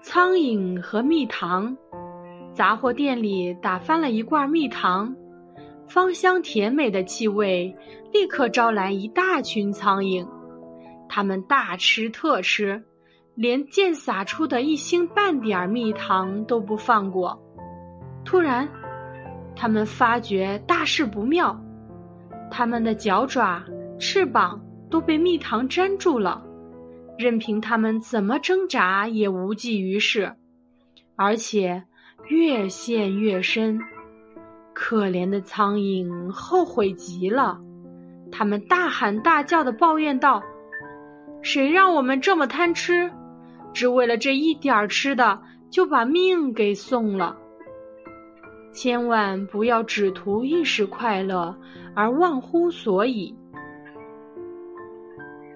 苍蝇和蜜糖。杂货店里打翻了一罐蜜糖，芳香甜美的气味立刻招来一大群苍蝇，它们大吃特吃，连溅洒出的一星半点蜜糖都不放过。突然，它们发觉大事不妙，它们的脚爪、翅膀都被蜜糖粘住了，任凭他们怎么挣扎也无济于事，而且。越陷越深，可怜的苍蝇后悔极了，他们大喊大叫的抱怨道：“谁让我们这么贪吃，只为了这一点儿吃的就把命给送了？千万不要只图一时快乐而忘乎所以。”